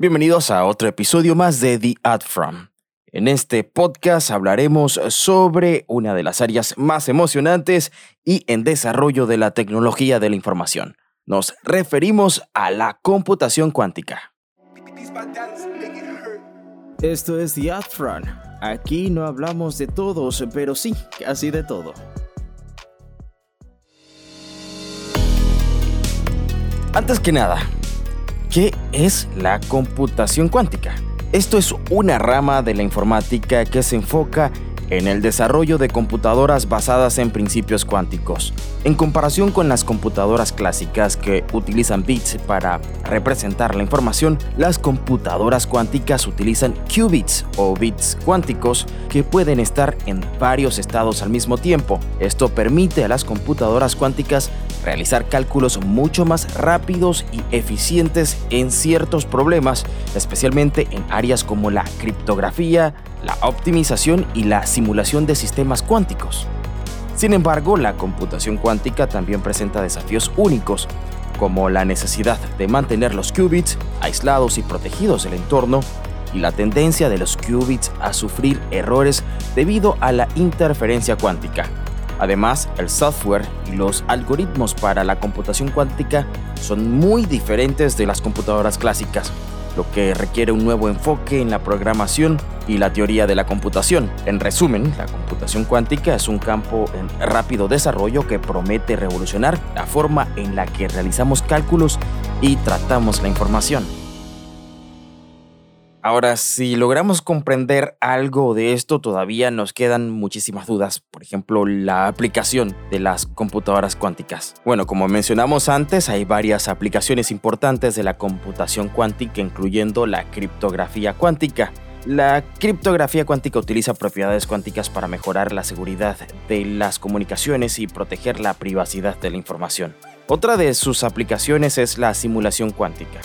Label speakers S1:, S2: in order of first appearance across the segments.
S1: Bienvenidos a otro episodio más de The Ad From. En este podcast hablaremos sobre una de las áreas más emocionantes y en desarrollo de la tecnología de la información. Nos referimos a la computación cuántica. Esto es The Ad From. Aquí no hablamos de todos, pero sí, casi de todo. Antes que nada, ¿Qué es la computación cuántica? Esto es una rama de la informática que se enfoca en el desarrollo de computadoras basadas en principios cuánticos. En comparación con las computadoras clásicas que utilizan bits para representar la información, las computadoras cuánticas utilizan qubits o bits cuánticos que pueden estar en varios estados al mismo tiempo. Esto permite a las computadoras cuánticas realizar cálculos mucho más rápidos y eficientes en ciertos problemas, especialmente en áreas como la criptografía, la optimización y la simulación de sistemas cuánticos. Sin embargo, la computación cuántica también presenta desafíos únicos, como la necesidad de mantener los qubits aislados y protegidos del entorno, y la tendencia de los qubits a sufrir errores debido a la interferencia cuántica. Además, el software y los algoritmos para la computación cuántica son muy diferentes de las computadoras clásicas, lo que requiere un nuevo enfoque en la programación y la teoría de la computación. En resumen, la computación cuántica es un campo en rápido desarrollo que promete revolucionar la forma en la que realizamos cálculos y tratamos la información. Ahora, si logramos comprender algo de esto, todavía nos quedan muchísimas dudas. Por ejemplo, la aplicación de las computadoras cuánticas. Bueno, como mencionamos antes, hay varias aplicaciones importantes de la computación cuántica, incluyendo la criptografía cuántica. La criptografía cuántica utiliza propiedades cuánticas para mejorar la seguridad de las comunicaciones y proteger la privacidad de la información. Otra de sus aplicaciones es la simulación cuántica.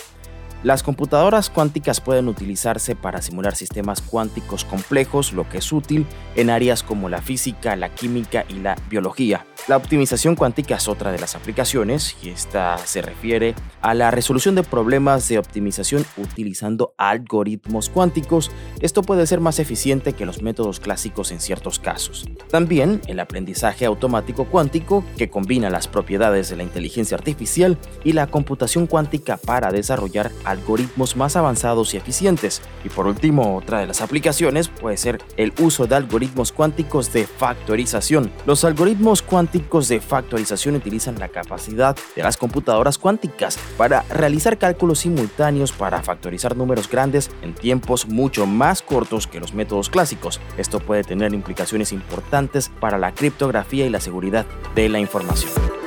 S1: Las computadoras cuánticas pueden utilizarse para simular sistemas cuánticos complejos, lo que es útil en áreas como la física, la química y la biología. La optimización cuántica es otra de las aplicaciones y esta se refiere a la resolución de problemas de optimización utilizando algoritmos cuánticos. Esto puede ser más eficiente que los métodos clásicos en ciertos casos. También el aprendizaje automático cuántico que combina las propiedades de la inteligencia artificial y la computación cuántica para desarrollar más avanzados y eficientes. Y por último, otra de las aplicaciones puede ser el uso de algoritmos cuánticos de factorización. Los algoritmos cuánticos de factorización utilizan la capacidad de las computadoras cuánticas para realizar cálculos simultáneos para factorizar números grandes en tiempos mucho más cortos que los métodos clásicos. Esto puede tener implicaciones importantes para la criptografía y la seguridad de la información.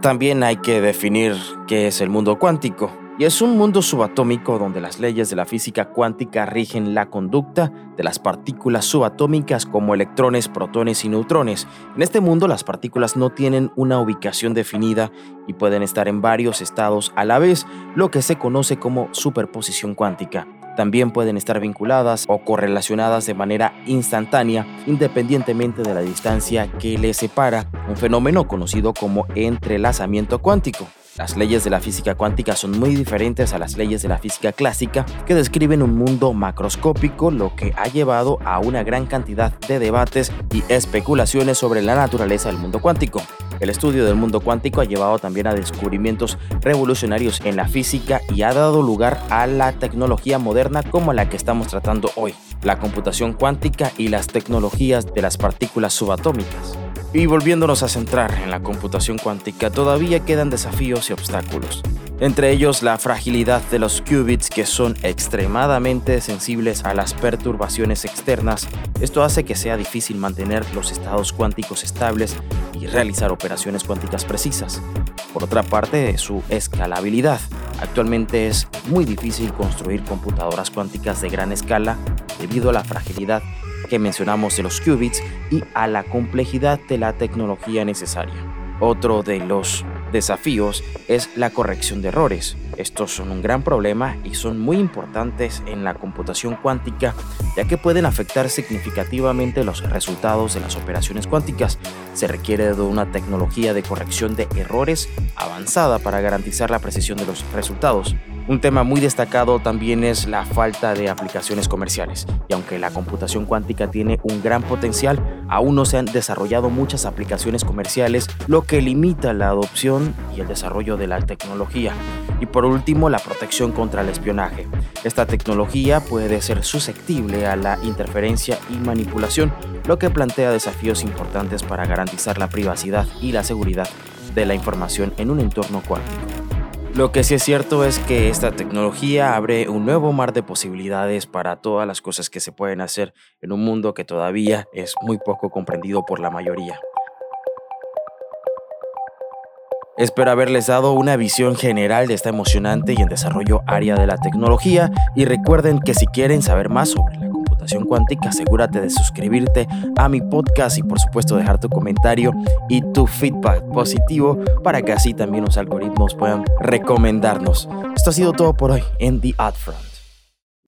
S1: También hay que definir qué es el mundo cuántico y es un mundo subatómico donde las leyes de la física cuántica rigen la conducta de las partículas subatómicas como electrones, protones y neutrones. En este mundo las partículas no tienen una ubicación definida y pueden estar en varios estados a la vez, lo que se conoce como superposición cuántica. También pueden estar vinculadas o correlacionadas de manera instantánea independientemente de la distancia que les separa, un fenómeno conocido como entrelazamiento cuántico. Las leyes de la física cuántica son muy diferentes a las leyes de la física clásica que describen un mundo macroscópico, lo que ha llevado a una gran cantidad de debates y especulaciones sobre la naturaleza del mundo cuántico. El estudio del mundo cuántico ha llevado también a descubrimientos revolucionarios en la física y ha dado lugar a la tecnología moderna como la que estamos tratando hoy, la computación cuántica y las tecnologías de las partículas subatómicas. Y volviéndonos a centrar en la computación cuántica, todavía quedan desafíos y obstáculos. Entre ellos la fragilidad de los qubits que son extremadamente sensibles a las perturbaciones externas. Esto hace que sea difícil mantener los estados cuánticos estables y realizar operaciones cuánticas precisas. Por otra parte, su escalabilidad. Actualmente es muy difícil construir computadoras cuánticas de gran escala debido a la fragilidad que mencionamos de los qubits y a la complejidad de la tecnología necesaria. Otro de los desafíos es la corrección de errores. Estos son un gran problema y son muy importantes en la computación cuántica ya que pueden afectar significativamente los resultados de las operaciones cuánticas. Se requiere de una tecnología de corrección de errores avanzada para garantizar la precisión de los resultados. Un tema muy destacado también es la falta de aplicaciones comerciales, y aunque la computación cuántica tiene un gran potencial, aún no se han desarrollado muchas aplicaciones comerciales, lo que limita la adopción y el desarrollo de la tecnología. Y por último, la protección contra el espionaje. Esta tecnología puede ser susceptible a la interferencia y manipulación, lo que plantea desafíos importantes para garantizar la privacidad y la seguridad de la información en un entorno cuántico. Lo que sí es cierto es que esta tecnología abre un nuevo mar de posibilidades para todas las cosas que se pueden hacer en un mundo que todavía es muy poco comprendido por la mayoría. Espero haberles dado una visión general de esta emocionante y en desarrollo área de la tecnología y recuerden que si quieren saber más sobre la cuántica, asegúrate de suscribirte a mi podcast y por supuesto dejar tu comentario y tu feedback positivo para que así también los algoritmos puedan recomendarnos. Esto ha sido todo por hoy en The Front.